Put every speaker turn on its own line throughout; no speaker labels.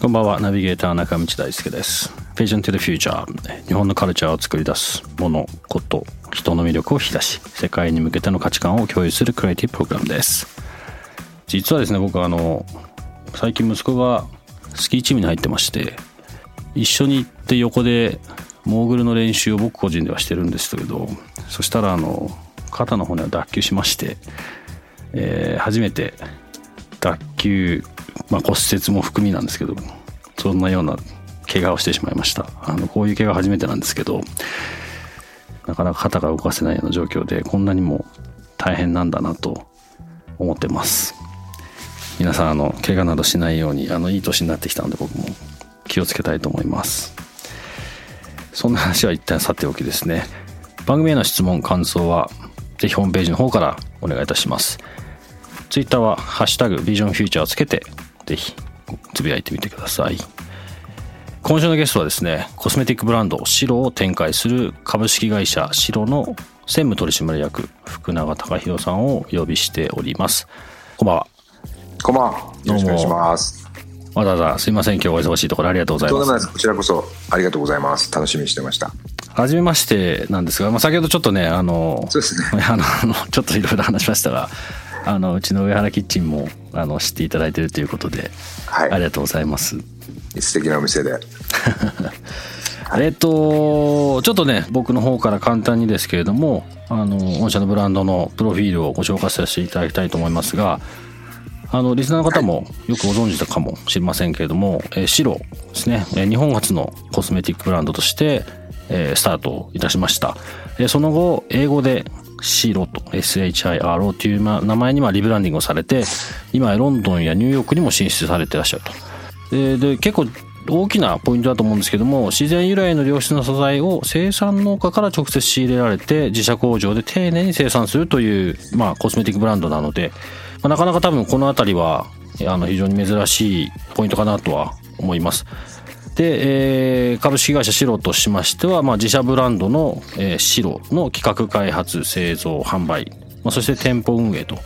こんばんは。ナビゲーター中道大輔です。Vision to the Future 日本のカルチャーを作り出すものこと人の魅力を引き出し世界に向けての価値観を共有するクリエイティブプログラムです。実はですね僕あの最近息子がスキーチームに入ってまして一緒に行って横でモーグルの練習を僕個人ではしてるんですけどそしたらあの肩の骨を脱臼しまして、えー初めて脱臼、まあ、骨折も含みなんですけどそんなような怪我をしてしまいました。あのこういう怪我初めてなんですけどなかなか肩が動かせないような状況でこんなにも大変なんだなと思ってます。皆さんあの怪我などしないようにあのいい年になってきたので僕も気をつけたいと思います。そんな話は一旦さておきですね。番組への質問感想はぜひホームページの方からお願いいたします。ツイッターは「ハッシュタグビジョンフューチャー」をつけてぜひつぶやいてみてください今週のゲストはですねコスメティックブランドシロを展開する株式会社シロの専務取締役福永隆弘さんをお呼びしておりますこんばんは
こんばんは。よろしくお願いします。
わざわざすいません今日お忙しいところありがとうございます。
こちらこそありがとうございます。楽しみにしてました。
初めましてなんですが、まあ、先ほどちょっとねあの
そうですね。
あのちょっといろいろ話しましたがあのうちの上原キッチンもあの知っていただいているということで、
はい。
ありがとうございます。
素敵なお店で。
えっとちょっとね僕の方から簡単にですけれどもあの御社のブランドのプロフィールをご紹介させていただきたいと思いますがあのリスナーの方もよくご存知だかもしれませんけれども、えーシロですね、えー日本初のコスメティックブランドとして、えースタートいたしました、えーその後英語でシロと SHIRO という名前にまリブランディングをされて今ロンドンやニューヨークにも進出されていらっしゃるとでで結構大きなポイントだと思うんですけども自然由来の良質な素材を生産農家から直接仕入れられて自社工場で丁寧に生産するという、まあ、コスメティックブランドなので、まあ、なかなか多分この辺りはあの非常に珍しいポイントかなとは思います。で、えー株式会社シロとしましては、まあ、自社ブランドの、えーシロの企画開発製造販売、まあ、そして店舗運営と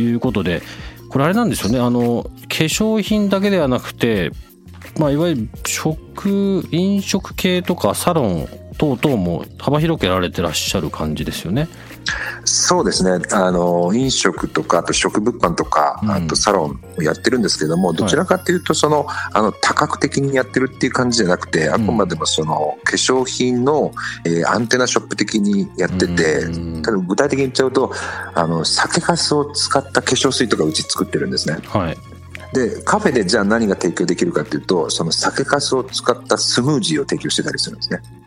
いうことでこれあれなんですよねあの化粧品だけではなくてまあ、いわゆる食飲食系とかサロン等々も幅広くやられてらっしゃる感じですよね。
そうですね。あの、飲食とか、あと食物販とか、
うん
あとサロンをやってるんですけども、どちらかというと、その、あの、多角的にやってるっていう感じじゃなくて、あくまでもその、化粧品の、えーアンテナショップ的にやってて、
うん
ただ具体的に言っちゃうと、あの、酒粕を使った化粧水とかうち作ってるんですね。
はい。
でカフェでじゃあ何が提供できるかっていうとその酒粕を使ったスムージーを提供してたりするんですね
あ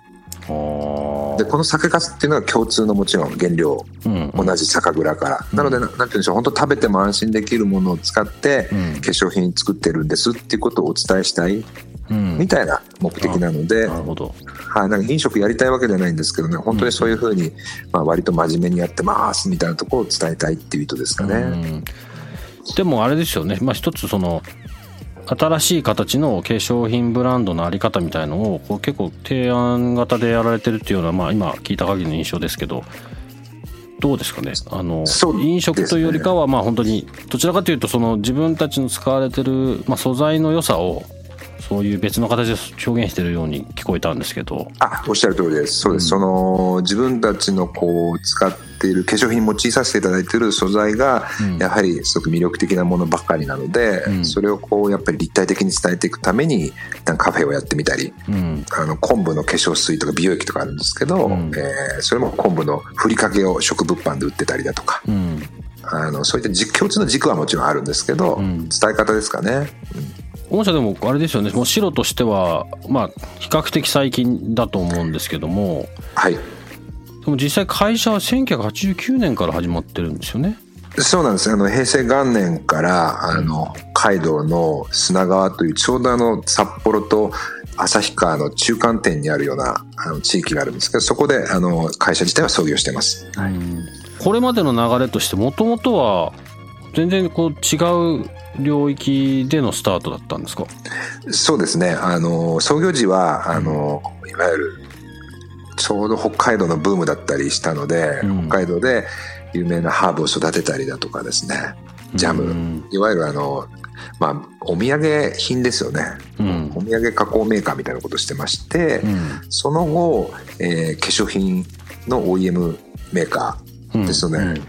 でこの酒粕っていうのは共通のもちろん原料。
うん
同じ酒蔵から、なのでななんて言うんでしょう。本当食べても安心できるものを使って
うん。
化粧品作ってるんですっていうことをお伝えしたい
うん。
みたいな目的なので。はい、なんか飲食やりたいわけじゃないんですけどね。本当にそういうふうに、まあ、割と真面目にやってますみたいなところを伝えたいっていう意図ですかね。
うん。でもあれですよね、まあ、一つその新しい形の化粧品ブランドのあり方みたいのをこう結構提案型でやられてるっていうような、まあ、今聞いた限りの印象ですけどどうですかね？あの、飲食というよりかはまあ本当にどちらかというとその自分たちの使われてる、まあ、素材の良さをそういう別の形で表現してるように聞こえたんですけど。
あおっしゃる通りです、そうです、その自分たちのこう使っている化粧品に用いさせていただいている素材が、
うん。
やはりすごく魅力的なものばっかりなので、
うん。
それをこうやっぱり立体的に伝えていくために、カフェをやってみたり、
うん。
あの昆布の化粧水とか美容液とかあるんですけど、
うん。
えーそれも昆布のふりかけを食物販で売ってたりだとか、
うん。
あのそういった実共通の軸はもちろんあるんですけど、
うん。
伝え方ですかね。
御社でもあれですよね。もう白としてはまあ比較的最近だと思うんですけども。
はい。
でも実際会社は1989年から始まってるんですよね。
そうなんです。あの平成元年からあの北海道の砂川というちょうどあの札幌と旭川の中間点にあるようなあの地域があるんですけどそこであの会社自体は創業してます。
これまでの流れとしてもともとは全然こう違う領域でのスタートだったんですか？
そうですね。あの創業時はあのいわゆるちょうど北海道のブームだったりしたので、
うん。
北海道で有名なハーブを育てたりだとかですね。ジャム、
うん
いわゆるあのまあお土産品ですよね、
うん。
お土産加工メーカーみたいなことをしてまして、
うん。
その後、えー化粧品の OEM メーカーですので、
うん。
はい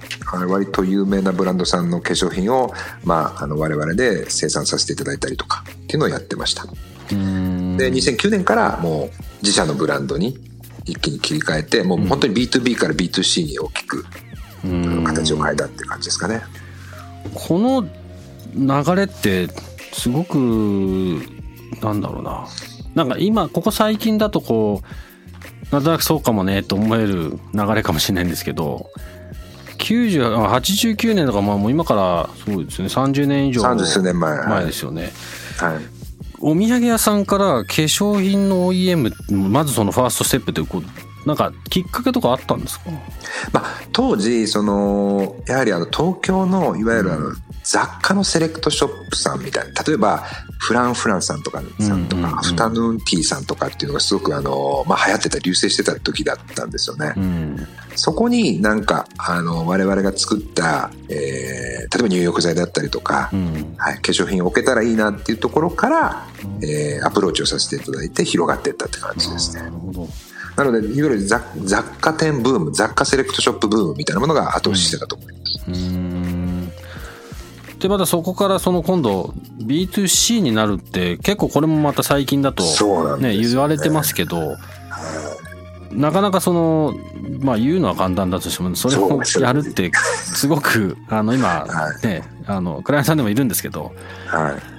割と有名なブランドさんの化粧品を、まあ、あの我々で生産させていただいたりとかっていうのをやってました。
うん。
で2009年からもう自社のブランドに一気に切り替えてもう本当に B2B から B2C に大きく形を変えたっていう感じですかね。
この流れってすごくなんだろうな。なんか今ここ最近だとこうなんとなくそうかもねと思える流れかもしれないんですけど90あ89年とかまあもう今からそうですね。30年以上
30数年前。
前ですよね、
はい。
お土産屋さんから化粧品の OEM まずそのファーストステップってこうなんかきっかけとかあったんですか？
まあ、当時そのやはりあの東京のいわゆるあの、雑貨のセレクトショップさんみたいな例えばフランフランさんとかさんとか、
うんうんうん。
アフタヌーンティーさんとかっていうのがすごくあの、まあ、流行ってた流星してた時だったんですよね。
うん。
そこになんかあの我々が作った、えー例えば入浴剤だったりとか、
うん。
はい、化粧品を置けたらいいなっていうところから、えーアプローチをさせていただいて広がっていったって感じですね。
な。るほど
なのでいわゆる雑雑貨店ブーム雑貨セレクトショップブームみたいなものが後押ししてたと思います。
うーん。でまたそこからその今度 B2C になるって結構これもまた最近だとね
よね。
言われてますけどなかなかそのまあ言うのは簡単だとしてもそれをやるってすごくあの今
は
ねあのクライアントさんでもいるんですけど
はい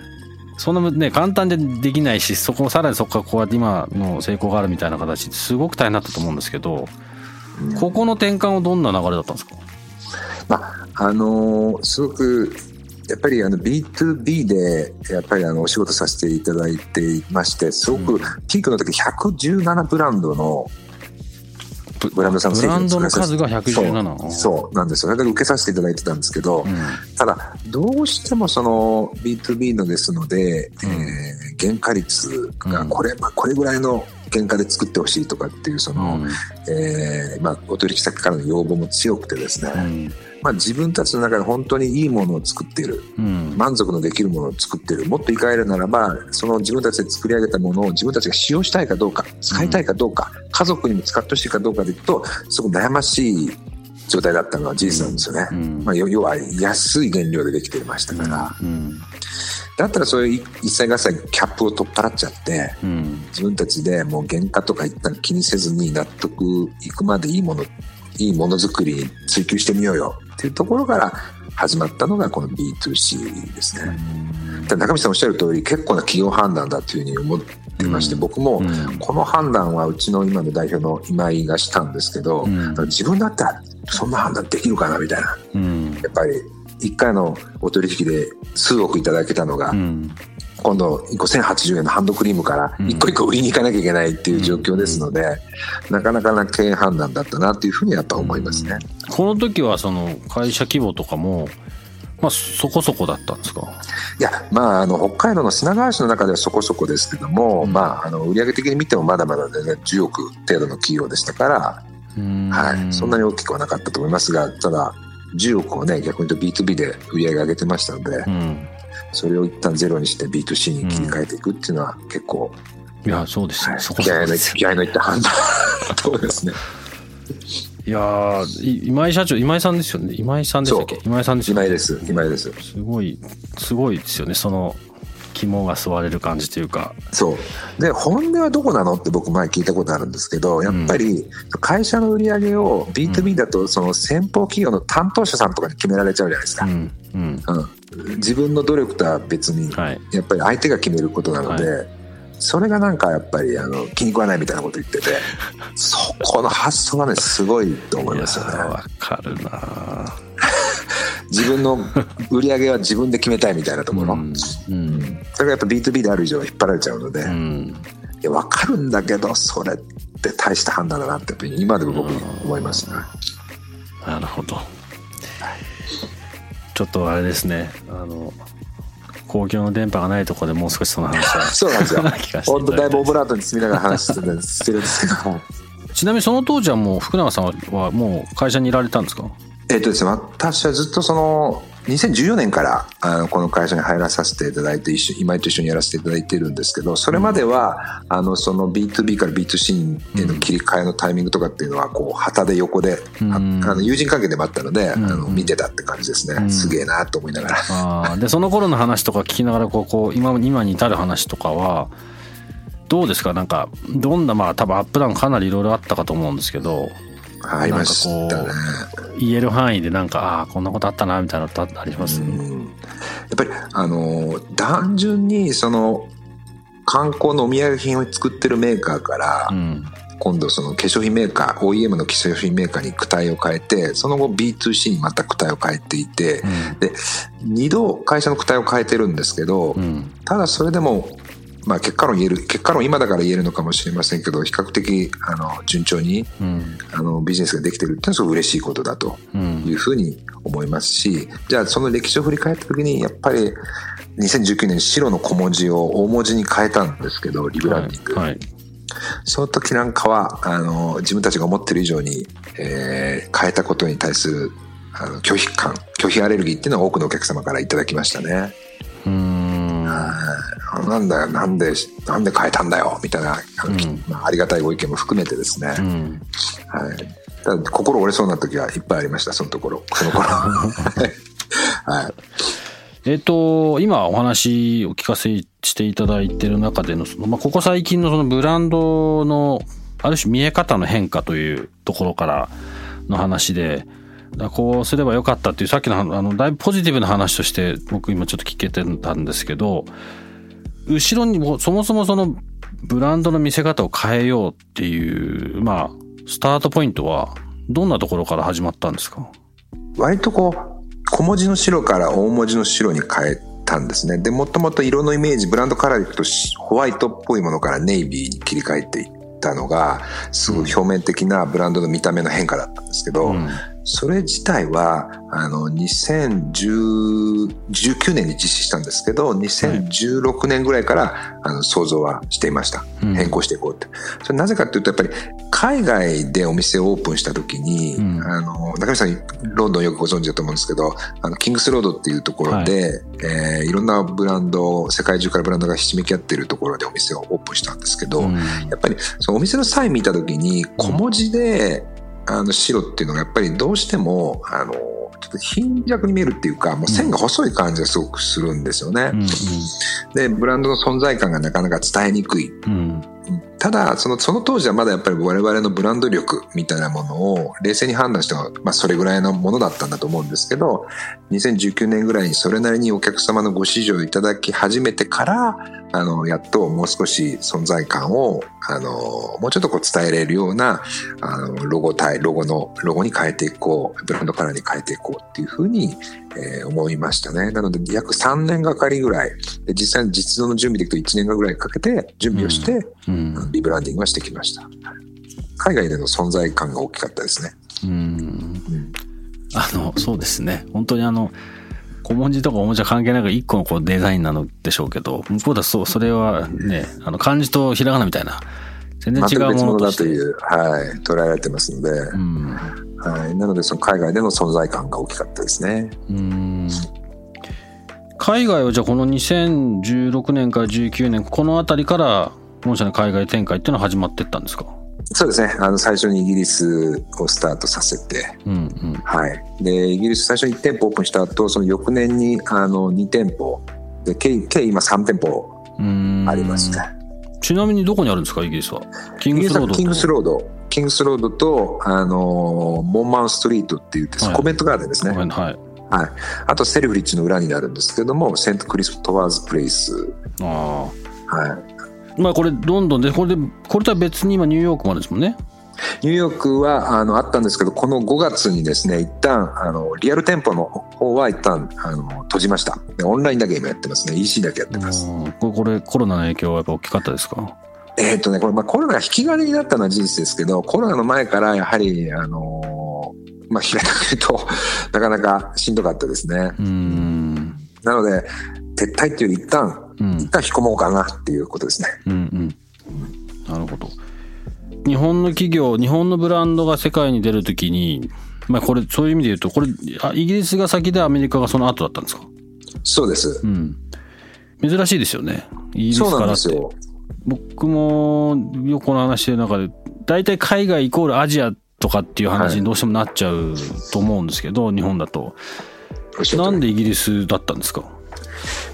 そんなね簡単でできないしそこさらにそこからこうやって今の成功があるみたいな形ですごく大変だったと思うんですけど
うん。
ここの転換はどんな流れだったんですか？
まああのーすごくやっぱりあの B2B でやっぱりあのお仕事させていただいていましてすごくピークの時117ブランドのブランドさんの製
ブランドの数が117
そうそうなんですよだけ受けさせていただいてたんですけど、
うん。
ただどうしてもその B2B のですので、
うん。
えー原価率
うん。
がこれ,、まあ、これぐらいの原価で作ってほしいとかっていうその、
うん。
えーまあ、お取引先からの要望も強くてですね、
うん
まあ、自分たちの中で本当にいいものを作っている。
うん。
満足のできるものを作っている。もっと言い換えるならばその自分たちで作り上げたものを自分たちが使用したいかどうか使いたいかどうか、家族にも使ってほしいかどうかでいくとすごく悩ましい状態だったのは事実なんですよね。
うん。
まあ、要要は安い原料でできてましたから、
うん。
だったらそういう一切合切キャップを取っ払っちゃって
うん。
自分たちでもう原価とか一旦気にせずに納得いくまでいいものいいものづくりに追求してみようよっていうところから始まったのがこの B2C ですね。中道さんおっしゃる通り結構な企業判断だというふうに思ってまして、
うん。
僕も
うん。
この判断はうちの今の代表の今井がしたんですけど、
うん。
自分だったらそんな判断できるかなみたいな。
うん。
やっぱり1回のお取引で数億いただけたのが、
うん
今度1個1080円のハンドクリームから
うん。
1個1個売りに行かなきゃいけないっていう状況ですので、なかなかな経営判断だったなというふうにやっぱ思いますね。
この時はその会社規模とかもまあそこそこだったんですか？
いやまああの北海道の砂川市の中ではそこそこですけども、
うん。
まああの売上的に見てもまだまだ全然10億程度の企業でしたから、はい、そんなに大きくはなかったと思いますがただ10億をね逆に言うと B2B で売り上げ上げてましたので、
うん
それを一旦ゼロにして B2C に切り替えていくっていうのは結構、
いやそうです。ね、
はい
そこそこです。
気合いのいった判断そうですね？
いや今井社長今井さんですよね？今井さんでしたっけ？今井さんですよね？
今井です。今井です。
すごいすごいですよね。その肝が吸われる感じというか。
そう。で本音はどこなのって僕前聞いたことあるんですけどやっぱり会社の売り上げを B2B だとその先方企業の担当者さんとかに決められちゃうじゃないですか、
うんうん。
うん、自分の努力とは別に
はい。
やっぱり相手が決めることなので、それがなんかやっぱりあの気に食わないみたいなこと言ってて そこの発想がねすごいと思いますよね。
わかるな
自分の売り上げは自分で決めたいみたいなところ、
うんうん。
それがやっぱ B2B である以上は引っ張られちゃうので、い
うん。
や分かるんだけどそれって大した判断だなって今でも僕思いますね。
なるほど。ちょっとあれですね。あの公共の電波がないところでもう少しその話は
そうなんですよ。本当だいぶオブラートに包みながら話してるんですけど
ちなみにその当時はもう福永さんはもう会社にいられたんですか
えっとですね私はずっとその2014年からあのこの会社に入らさせていただいて一緒今井と一緒にやらせていただいてるんですけどそれまでは、あのその B2B から B2C への切り替えのタイミングとかっていうのはこう旗で横で、
うん。
ああの友人関係でもあったので、
ん。
あの見てたって感じですね、
ん。
すげえなと思いながら。
でその頃の話とか聞きながらこうこう今今に至る話とかはどうですか？なんかどんなまあ多分アップダウンかなりいろいろあったかと思うんですけど
ありましたね。
言える範囲でなんかああーこんなことあったなみたいなのってあります、
うん。やっぱりあの単純にその観光のお土産品を作ってるメーカーから、
うん。
今度その化粧品メーカー OEM の化粧品メーカーに躯体を変えてその後 B2C にまた躯体を変えていて、で2度会社の躯体を変えてるんですけど、
うん。
ただそれでも、まあ、結果論言える結果論今だから言えるのかもしれませんけど比較的あの順調に
うん。
あのビジネスができてるっていうのはすごい嬉しいことだと
うん。
いうふうに思いますしじゃあその歴史を振り返った時にやっぱり2019年白の小文字を大文字に変えたんですけどリブランディング、
はいはい。
その時なんかはあの自分たちが思ってる以上に、えー変えたことに対するあの拒否感拒否アレルギーっていうのは多くのお客様からいただきましたね。
うーん。
はいなんだよなんでなんで変えたんだよみたいな
うん。
まあ、ありがたいご意見も含めてですね、
うん。
はい、心折れそうな時はいっぱいありましたそのところ。その頃。はい。
えっ、と今お話お聞かせしていただいてる中でのその、まあ、ここ最近のそのブランドのある種見え方の変化というところからの話でこうすればよかったっていうさっきのあのだいぶポジティブな話として僕今ちょっと聞けてたんですけど後ろにもそもそもそのブランドの見せ方を変えようっていうまあスタートポイントはどんなところから始まったんですか？
割とこう小文字の白から大文字の白に変えたんですね。でもともと色のイメージブランドカラーでいくとしホワイトっぽいものからネイビーに切り替えていったのがすごい表面的なブランドの見た目の変化だったんですけど、
うん
それ自体はあの2019年に実施したんですけど2016年ぐらいからあの想像はしていました。
うん。
変更していこうって、それなぜかっていうとやっぱり海外でお店をオープンした時に、
うん。
あの中見さんロンドンよくご存知だと思うんですけどあのキングスロードっていうところで、い。えーいろんなブランド世界中からブランドがひしめき合ってるところでお店をオープンしたんですけど、
うん。
やっぱりそのお店のサイン見た時に小文字で、あの白っていうのがやっぱりどうしてもあのちょっと貧弱に見えるっていうかもう線が細い感じがすごくするんですよね。
うん
でブランドの存在感がなかなか伝えにくい。
うん
ただそのその当時はまだやっぱり我々のブランド力みたいなものを冷静に判断しては、まあ、それぐらいのものだったんだと思うんですけど2019年ぐらいにそれなりにお客様のご支持をいただき始めてからあのやっともう少し存在感をあのもうちょっとこう伝えれるようなあのロゴ体ロゴのロゴに変えていこうブランドカラーに変えていこうっていうふうに、えー思いましたね。なので約3年がかりぐらいで実際に実動の準備でいくと1年ぐらいかけて準備をして、
うん。
リブランディングはしてきました。海外での存在感が大きかったですね。
うん。
うん。
あのそうですね。本当にあの小文字とか大文字は関係なく一個のこうデザインなのでしょうけど向こうだとそうそれはねあの漢字とひらがなみたいな全然違うもの
だという、はい、捉えられてますので、
うん。
はい、なのでその海外での存在感が大きかったですね。
うん。海外はじゃあこの2016年から19年この辺りから本社の海外展開っていうのは始まってったんですか？
そうですね。あの、最初にイギリスをスタートさせて、
うんうん
はい。で、イギリス最初に1店舗オープンした後、その翌年に、あの、2店舗、で、計、計今3店舗
うん
ありますね。
ちなみにどこにあるんですか？イギリスはキングスロード
はキングスロード、キングスロードと、あの、モンマウンストリートって言って、
はい
コメントガーデンですね。
はい
はい。あと、セルフリッジの裏になるんですけども、セントクリストワーズプレイス。
あ
はい。
あまあこれロンドンでこれでこれとは別に今ニューヨークもあるんですもんね。
ニューヨークはあのあったんですけどこの5月にですね一旦あのリアル店舗の方は一旦あの閉じました。でオンラインだけ今やってますね。EC だけやってます。
うんこれこれコロナの影響はやっぱ大きかったですか？
えっ、とねこれ、まあ、コロナが引き金になったのは事実ですけどコロナの前からやはりあのまあ平たく言うと なかなかしんどかったですね。
うん。
なので撤退っていうより一旦
うん
引き込もうかなっていうことですね
うんうん。なるほど。日本の企業日本のブランドが世界に出るときにまあこれそういう意味で言うとこれあイギリスが先でアメリカがその後だったんですか？
そうです。
うん。珍しいですよね。イギリスからって。
なんですよ。
僕もよくこの話してる中で大体海外イコールアジアとかっていう話にどうしてもなっちゃうと思うんですけど、日本だと。なんでイギリスだったんですか？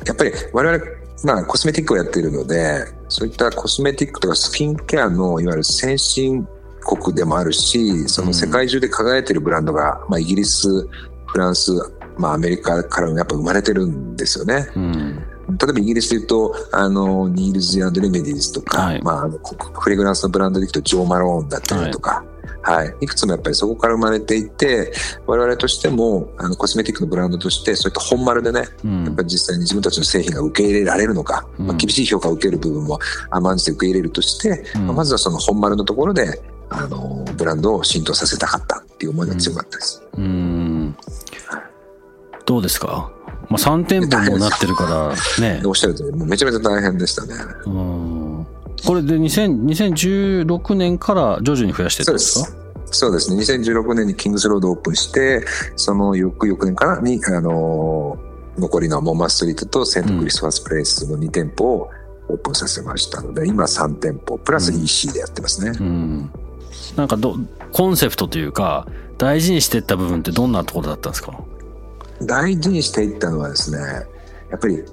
やっぱり我々、まあ、コスメティックをやっているので、そういったコスメティックとかスキンケアのいわゆる先進国でもあるし、その世界中で輝いているブランドが、まあ、イギリス、フランス、まあ、アメリカからもやっぱ生まれてるんですよね。
うん。
例えばイギリスで言うと、あの、ニールズレメディーズとか、
はい。
まああの、こフレグランスのブランドでいくとジョー・マローンだったりとか、はい、い。くつもやっぱりそこから生まれていて、我々としても、あの、コスメティックのブランドとして、そういった本丸でね、
うん
やっぱり実際に自分たちの製品が受け入れられるのか、
うん
まあ、厳しい評価を受ける部分も甘んじて受け入れるとして、
うん
まあまずはその本丸のところで、あの、ブランドを浸透させたかったっていう思いが強かったです。
うんどうですか？まあ3店舗もなってるから ね
でおっしゃる通り、もうめちゃめちゃ大変でしたね。
うんこれで2000 2016年から徐々に増やしてった
んで
ですか？
す。そうですね。2016年にキングスロードオープンして、その翌々年からに、あのー残りのモンマストリートとセントクリスマスプレイスの2店舗をオープンさせましたので、今3店舗、プラス EC でやってますね。
うんなんかどコンセプトというか大事にしてった部分ってどんなところだったんですか？
大事にしていったのはですね、やっぱり、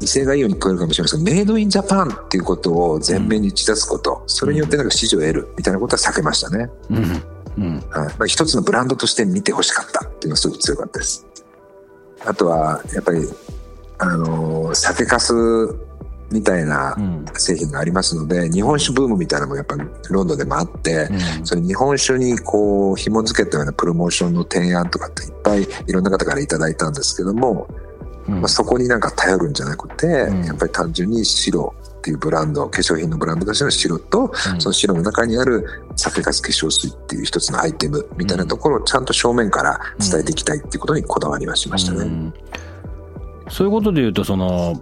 威勢がいいように聞こえるかもしれませんが、メイドインジャパンっていうことを前面に打ち出すこと、それによってなんか支持を得るみたいなことは避けましたね。
うん。うん。
はい。まあ、一つのブランドとして見てほしかったっていうのがすごく強かったです。あとは、やっぱり、あのー酒粕みたいな
うん
製品がありますので、日本酒ブームみたいなのもやっぱりロンドンでもあって、
うん。
それ日本酒にこう紐付けたようなプロモーションの提案とかっていっぱいいろんな方からいただいたんですけども、
うん
まあ、そこになんか頼るんじゃなくて、
うん。
やっぱり単純に白っていうブランド、化粧品のブランドとしての白と、
うん。
その白の中にある酒粕化粧水っていう一つのアイテムみたいなところをちゃんと正面から伝えていきたいっていうことにこだわりはしましたね。
うん。そういうことで言うとその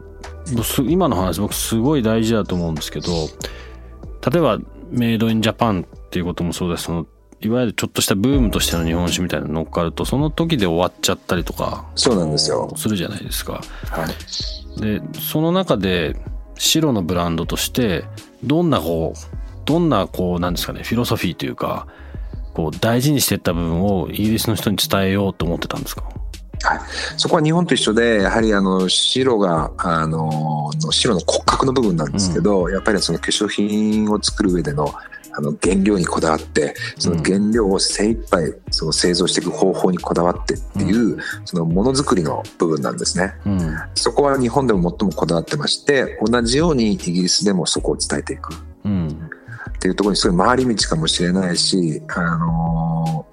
す今の話僕すごい大事だと思うんですけど例えばメイドインジャパンっていうこともそうですそのいわゆるちょっとしたブームとしての日本酒みたいなの乗っかるとその時で終わっちゃったりとか
そうなんですよ。
するじゃないですか。
はい。
でその中で白のブランドとしてどんなこうどんなこうなんですかねフィロソフィーというかこう大事にしてった部分をイギリスの人に伝えようと思ってたんですか？
はい、そこは日本と一緒で、やはりあの白が、あの、の白の骨格の部分なんですけど、やっぱりその化粧品を作る上でのあの原料にこだわって、その原料を精一杯その製造していく方法にこだわってっていう、そのものづくりの部分なんですね。
うん。
そこは日本でも最もこだわってまして、同じようにイギリスでもそこを伝えていく。
うん。
っていうところにすごい回り道かもしれないし、あの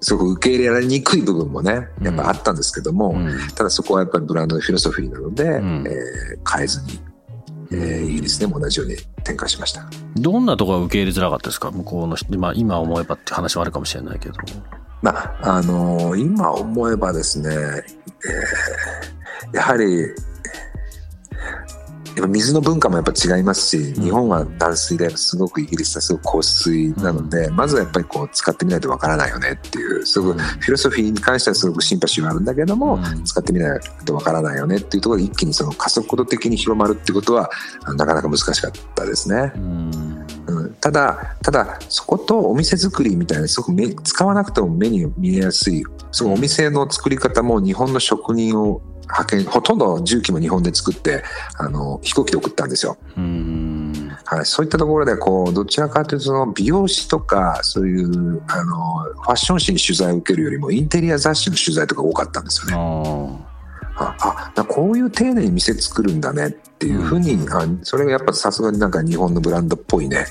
すごく受け入れられにくい部分もね、やっぱあったんですけども、
うん。
ただそこはやっぱりブランドのフィロソフィーなので、
ん。
えー変えずに、えーイギリスでも同じように展開しました。
どんなところが受け入れづらかったですか？向こうの人、まあ、今思えばって話はあるかもしれないけど。
まあ、あのー今思えばですね、えーやはり、やっぱ水の文化もやっぱ違いますし、
うん。
日本は淡水ですごくイギリスはすごく硬水なので、まずはやっぱりこう使ってみないとわからないよねっていう、すごく
うん。
フィロソフィーに関してはすごくシンパシーはあるんだけども、
うん。
使ってみないとわからないよねっていうところで一気にその加速度的に広まるってことはなかなか難しかったですね。
うん。
うん、ただ、ただ、そことお店作りみたいな、すごく目使わなくても目に見えやすい、そのお店の作り方も日本の職人を派遣、ほとんど重機も日本で作って、あの、飛行機で送ったんですよ。
うん
はい、そういったところで、こう、どちらかというと、その美容師とか、そういう、あの、ファッション誌に取材を受けるよりも、インテリア雑誌の取材とか多かったんですよね。
あ
あ、こういう丁寧に店作るんだねっていうふうに、あそれがやっぱさすがになんか日本のブランドっぽいね。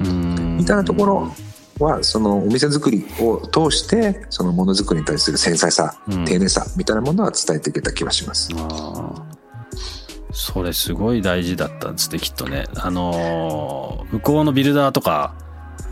ーうん
みたいなところはそのお店作りを通してそのものづくりに対する繊細さ、
うん。
丁寧さみたいなものは伝えていけた気はします。
それすごい大事だったんですねきっとね。あのー向こうのビルダーとか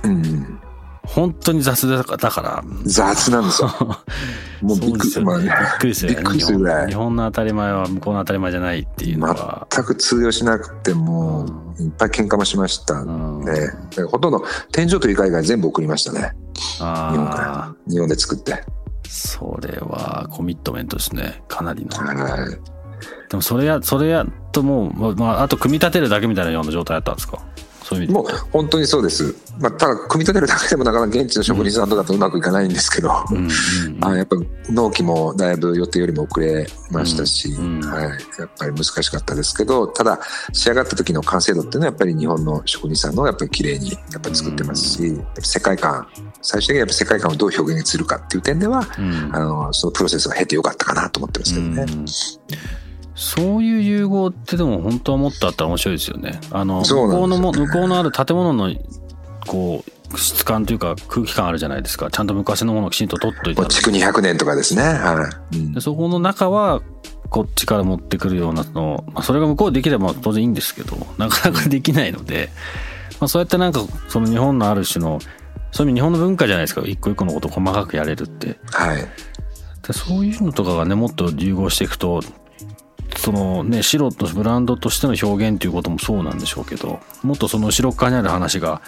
うん、
本当に雑だからだから
雑なんですよ。もうびっくり、
すよねびっくりする
びっくりするぐらい
日本の当たり前は向こうの当たり前じゃないっていうのは、
全く通用しなくてもういっぱい喧嘩もしました
うん
ね。でほとんど天井と床以外全部送りましたね。日本か
あ
ら。日本で作って。
あそれはコミットメントですねかなりの
はい。
でもそれやそれやともう、まあまあ、あと組み立てるだけみたいなような状態だったんですか？そういう意味で
もう本当にそうです。まあ、ただ組み立てるだけでもなかなか現地の職人さんとかとうまくいかないんですけど、
うんうんうん
あやっぱ納期もだいぶ予定よりも遅れましたし、
うんうん
はい、やっぱり難しかったですけどただ仕上がった時の完成度っていうのはやっぱり日本の職人さんのやっぱり綺麗にやっぱり作ってますし、世界観最終的にやっぱ世界観をどう表現するかっていう点では、
うん
あのそのプロセスを経てよかったかなと思ってますけどね。
うんそういう融合ってでも本当はもっとあったら面白いですよね。あの、向こうのも、向こうのある建物の、こう、質感というか空気感あるじゃないですか。ちゃんと昔のものをきちんと取っといた
もう築200年とかですね。はいうん
でそこの中は、こっちから持ってくるようなの、まあ、それが向こうできれば当然いいんですけど、なかなかできないので、まあ、そうやってなんか、その日本のある種の、そういう意味日本の文化じゃないですか。一個一個のことを細かくやれるって。
はい
でそういうのとかがねもっと融合していくとそのね白とブランドとしての表現っていうこともそうなんでしょうけどもっとその後ろっ側にある話が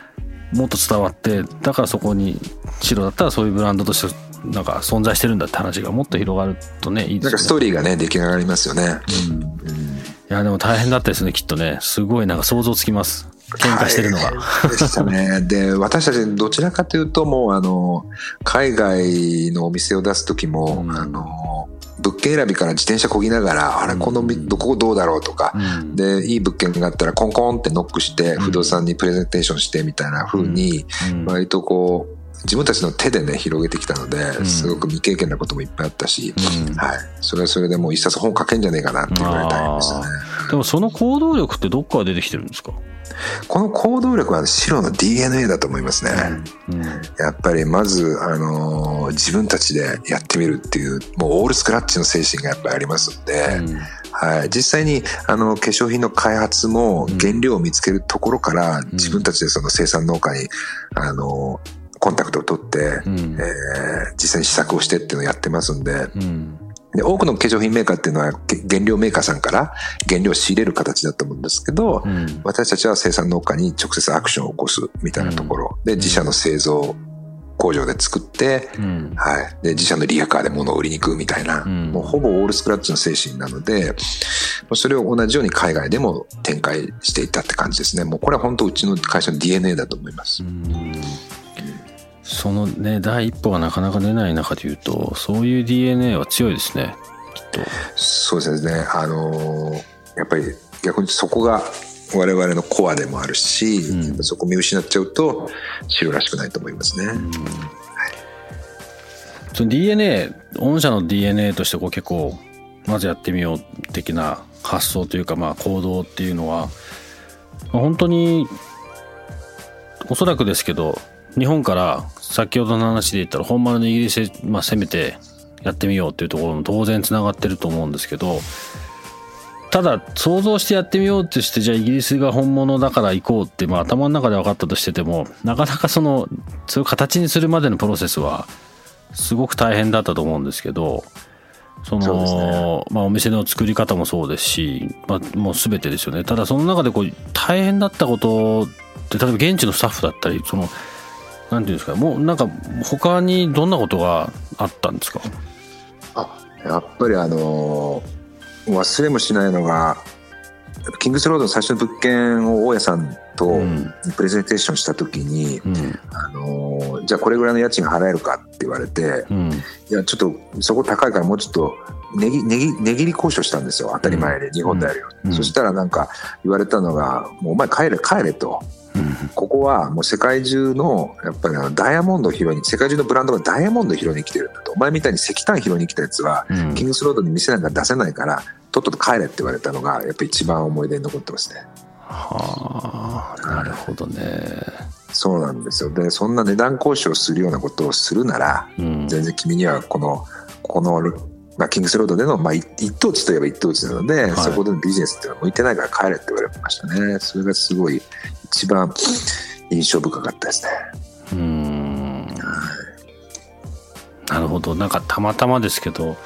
もっと伝わってだからそこに白だったらそういうブランドとしてなんか存在してるんだって話がもっと広がるとねいいですよね。
なんかストーリーがね出来上がりますよね。
うんいやでも大変だったですねきっとねすごいなんか想像つきます喧嘩してるのが。
はいでしたね。で、私たちどちらかというと、もうあの、海外のお店を出す時も、
うん
あの、物件選びから自転車こぎながら、あれ、このどこどうだろうとか、
うん。
で、いい物件があったらコンコンってノックして、
うん。
不動産にプレゼンテーションしてみたいな風に、
うん。
割とこう、自分たちの手でね、広げてきたので、
ん。
すごく未経験なこともいっぱいあったし、
うん。
はい。それはそれでもう一冊本書けんじゃねえかなって言われたんですよね。
でもその行動力ってどっから出てきてるんですか、
この行動力は白の DNA だと思いますね。
うん。
やっぱりまず、あのー自分たちでやってみるっていう、もうオールスクラッチの精神がやっぱりありますんで、
うん。
はい、実際にあの化粧品の開発も
うん
原料を見つけるところから、
ん。
自分たちでその生産農家に、あのーコンタクトを取って、
うん。
えー実際に試作をしてっていうのをやってますんで。
うん。
で多くの化粧品メーカーっていうのはけ原料メーカーさんから原料を仕入れる形だと思うんですけど、
うん。
私たちは生産農家に直接アクションを起こすみたいなところ、で自社の製造工場で作って、
うん。
はい、で自社のリアカーで物を売りに行くみたいな、
うん。
もうほぼオールスクラッチの精神なのでそれを同じように海外でも展開していったって感じですね。もうこれは本当うちの会社の DNA だと思います、
うんそのね第一歩がなかなか出ない中で言うとそういう DNA は強いですね。きっと。
そうですね。あのーやっぱり逆にそこが我々のコアでもあるし、
うん。
そこ見失っちゃうと白らしくないと思いますね、
その DNA 御社の DNA としてこう結構まずやってみよう的な発想というかまあ行動っていうのはまあ本当におそらくですけど日本から先ほどの話で言ったら本丸のイギリスで、まあ、攻めてやってみようっていうところも当然つながってると思うんですけどただ想像してやってみようとしてじゃあイギリスが本物だから行こうって、まあ、頭の中で分かったとしててもなかなかそのそれを形にするまでのプロセスはすごく大変だったと思うんですけどそのまあ、お店の作り方もそうですし、まあ、もう全てですよね。ただその中でこう大変だったことって例えば現地のスタッフだったりそのなんていうんですか？もうなんか他にどんなことがあったんですか？
あやっぱりあのー忘れもしないのがキングスロードの最初の物件を大家さんと
うん。
プレゼンテーションした時に、
うん。
あのーじゃあこれぐらいの家賃払えるかって言われて
うん。
いやちょっとそこ高いからもうちょっと値切値切値切り交渉したんですよ当たり前で、日本であるよう
ん。
そしたらなんか言われたのが「もうお前帰れ帰れ」と。ここはもう世界中のやっぱりあのダイヤモンドを拾いに世界中のブランドがダイヤモンドを拾いに来てるんだと。お前みたいに石炭拾いに来たやつは
うん。
キングスロードに店なんか出せないからとっとと帰れって言われたのがやっぱり一番思い出に残ってますね。
はあなるほどね。
そうなんですよ。でそんな値段交渉するようなことをするなら、
うん。
全然君にはこのこの、まあ、キングスロードでの、まあ、一一等地といえば一等地なので、
い。
そこでのビジネスっていうのは向いてないから帰れって言われましたね。それがすごい一番印象深かったですね。
うーん。なるほど。なんかたまたまですけど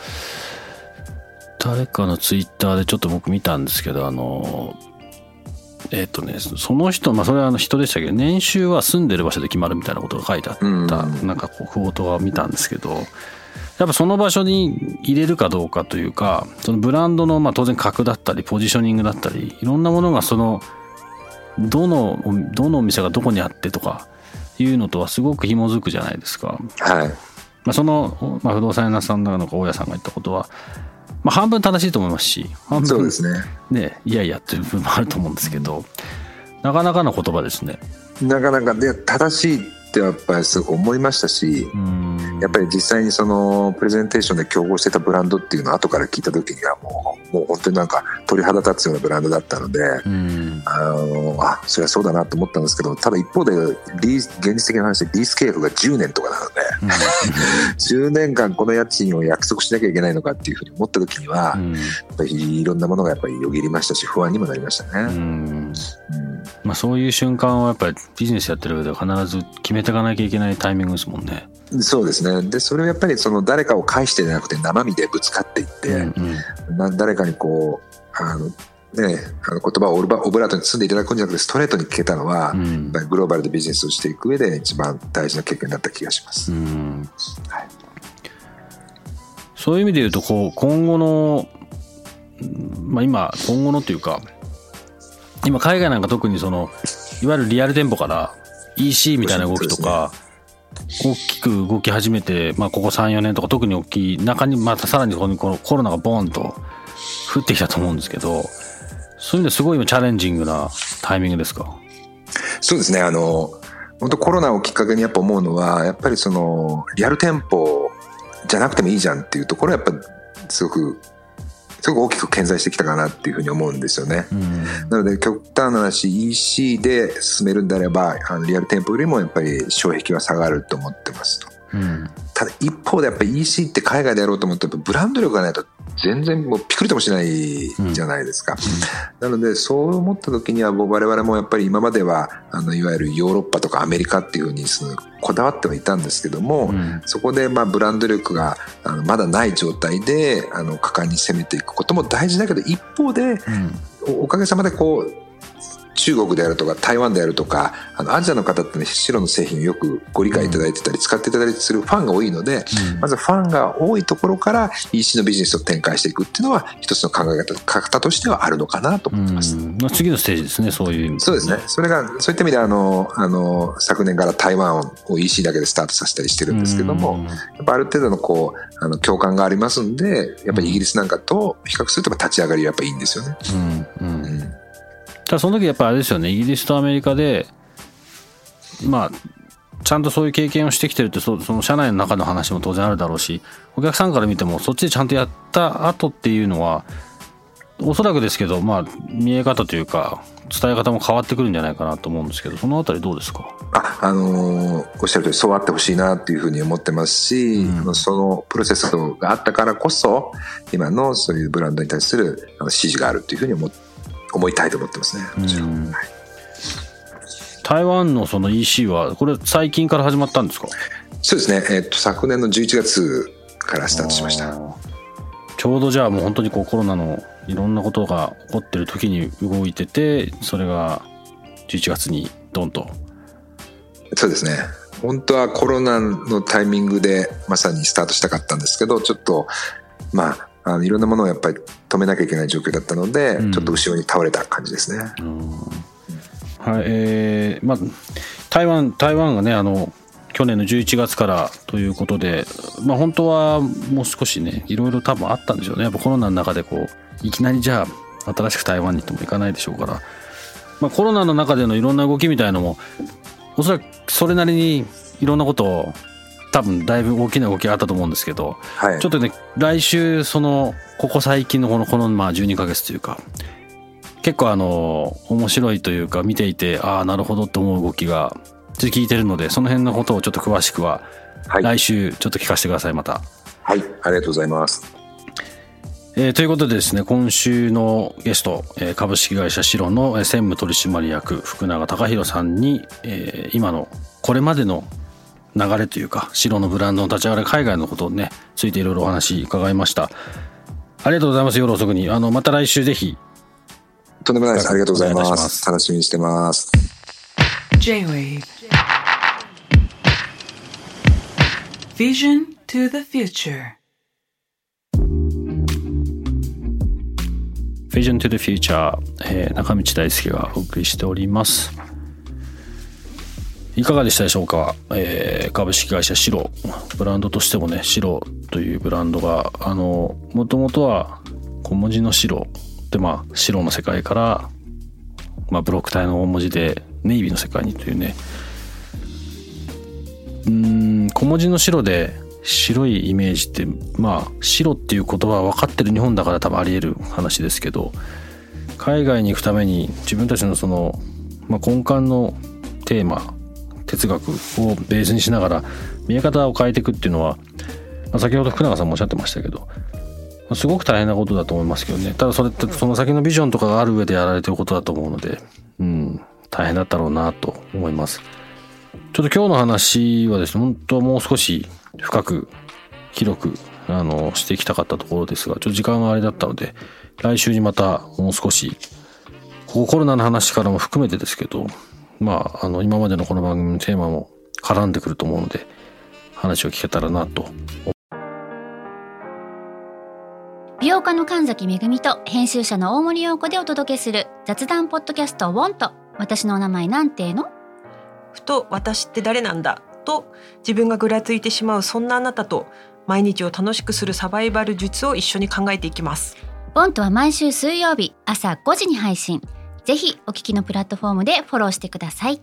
誰かのツイッターでちょっと僕見たんですけどあのえっ、とねその人まあそれはあの人でしたけど年収は住んでる場所で決まるみたいなことが書いてあった、
うん。
なんかこうクオートは見たんですけどやっぱその場所に入れるかどうかというかそのブランドのまあ当然格だったりポジショニングだったりいろんなものがそのどのどのお店がどこにあってとかいうのとはすごく紐づくじゃないですか。
はい
まあ、その、まあ、不動産屋さんなのか大家さんが言ったことは、まあ、半分正しいと思いますし半分
そうですね
ねいやいやっていう部分もあると思うんですけどなかなかの言葉ですね。
なかなかで正しいってやっぱりすごく思いましたし、
うん。
やっぱり実際にそのプレゼンテーションで競合してたブランドっていうのを後から聞いた時にはもうもう本当になんか鳥肌立つようなブランドだったので、
うん。
あのあそれはそうだなと思ったんですけどただ一方で現実的な話でリース契約が10年とかなので 10年間この家賃を約束しなきゃいけないのかっていうふうに思った時には、
うん。
やっぱりいろんなものがやっぱりよぎりましたし不安にもなりました
う
ね。
ん。
うん
まあ、そういう瞬間はやっぱりビジネスやってる上では必ず決めていかなきゃいけないタイミングですもんね。
そうですね。でそれをやっぱりその誰かを介してじゃなくて生身でぶつかっていって、
うんうん。
な誰かにこうあの、ね、あの言葉をオルバオブラートに包んでいただくんじゃなくてストレートに聞けたのは、
うん。
グローバルでビジネスをしていく上で一番大事な経験だった気がします。
うん。
はい。
そういう意味で言うとこう今後の、うんまあ、今今後のというか今海外なんか特にそのいわゆるリアル店舗から EC みたいな動きとか大きく動き始めて、まあ、ここ34年とか特に大きい中にまたさらにこのコロナがボーンと降ってきたと思うんですけどそういう意味ですごい今チャレンジングなタイミングですか？
そうですね。あの本当コロナをきっかけにやっぱ思うのはやっぱりそのリアル店舗じゃなくてもいいじゃんっていうところはやっぱすごくすごく大きく顕在してきたかなっていうふうに思うんですよね。
うん
なので極端な話 EC で進めるんであればあのリアル店舗よりもやっぱり障壁は下がると思ってますと。
うん
ただ一方でやっぱり EC って海外でやろうと思ってブランド力がないと全然もうピクリともしないじゃないですか。なのでそう思った時にはもう我々もやっぱり今まではあのいわゆるヨーロッパとかアメリカっていうふうにそのこだわってはいたんですけども、
うん。
そこでまあブランド力があのまだない状態であの果敢に攻めていくことも大事だけど一方でおかげさまでこう中国であるとか台湾であるとかあのアジアの方ってね白の製品をよくご理解いただいてたり使っていただいたりするファンが多いので、
うん
まずファンが多いところから EC のビジネスを展開していくっていうのは一つの考え方方としてはあるのかなと思ってます。
うんまあ次のステージですねそういう意味
そうですね。それが、そういった意味であの、あの、昨年から台湾を EC だけでスタートさせたりしてるんですけども、やっぱある程度のこう、あの、共感がありますんで、やっぱりイギリスなんかと比較すると立ち上がりはやっぱいいんですよね。
うんうん
うん。
ただその時やっぱあれですよね。イギリスとアメリカでまあちゃんとそういう経験をしてきてるってそその社内の中の話も当然あるだろうしお客さんから見てもそっちでちゃんとやった後っていうのはおそらくですけどまあ見え方というか伝え方も変わってくるんじゃないかなと思うんですけどそのあたりどうですか？
あ、あのーおっしゃる通りそうあってほしいなっていうふうに思ってますし、
うん。
そのプロセスがあったからこそ、今のそういうブランドに対するあの支持があるっていうふうに思思いたいと思ってますね。もちろん。
台湾のその EC はこれ最近から始まったんですか？
そうですね。えっと、昨年の11月からスタートしました。
ちょうどじゃあもう本当にこうコロナのいろんなことが起こってる時に動いててそれが11月にドンと
そうですね。本当はコロナのタイミングでまさにスタートしたかったんですけど、ちょっと、まあ、あのいろんなものをやっぱり止めなきゃいけない状況だったので、
うん。
ちょっと後ろに倒れた感じですね。
はいえーまあ台湾台湾がねあの去年の11月からということでまあ本当はもう少しねいろいろ多分あったんでしょうね。やっぱコロナの中でこういきなりじゃあ新しく台湾に行っても行かないでしょうから、まあ、コロナの中でのいろんな動きみたいのもおそらくそれなりにいろんなことを多分だいぶ大きな動きがあったと思うんですけど
はい。
ちょっとね来週そのここ最近のこのこのまあ12ヶ月というか結構あの面白いというか見ていてああなるほどと思う動きが聞いてるのでその辺のことをちょっと詳しくは
はい。
来週ちょっと聞かせてくださいまた。
はい。ありがとうございます。
えーということでですね今週のゲスト、えー株式会社シロのえー専務取締役福永隆弘さんに、えー今のこれまでの流れというかシロのブランドの立ち上がり海外のことをねついていろいろお話伺いました。ありがとうございます。夜遅くに。あのまた来週ぜひ。
とんでもないです。ありがとうございま。
す。
楽しみにしてます。
J-Wave. Vision to the future.
Vision to the Future、えー中道大輔がお送りしておりますいかがでしたでしょうか、えー株式会社シロ。ブランドとしてもねシロというブランドがあのもともとは小文字の白でまあ白の世界から、まあ、ブロック体の大文字でネイビーの世界にというね。うん小文字の白で白いイメージってまあ白っていう言葉は分かってる日本だから多分あり得る話ですけど海外に行くために自分たちのその、まあ、根幹のテーマ哲学をベースにしながら見え方を変えていくっていうのは、まあ、先ほど福永さんもおっしゃってましたけどますごく大変なことだと思いますけどねただそれってその先のビジョンとかがある上でやられてることだと思うのでうん大変だったろうなと思います。ちょっと今日の話はですね、本当はもう少し深く、広く、あの、していきたかったところですが、ちょっと時間があれだったので、来週にまたもう少し、コロナの話からも含めてですけど、まあ、あの、今までのこの番組のテーマも絡んでくると思うので、話を聞けたらなと。
美容家の神崎めぐみと編集者の大森洋子でお届けする雑談ポッドキャスト「ウォンと私のお名前なんての?
ふと私って誰なんだ？と自分がぐらついてしまうそんなあなたと毎日を楽しくするサバイバル術を一緒に考えていきます
ウォンとは毎週水曜日朝5時に配信ぜひお聞きのプラットフォームでフォローしてください。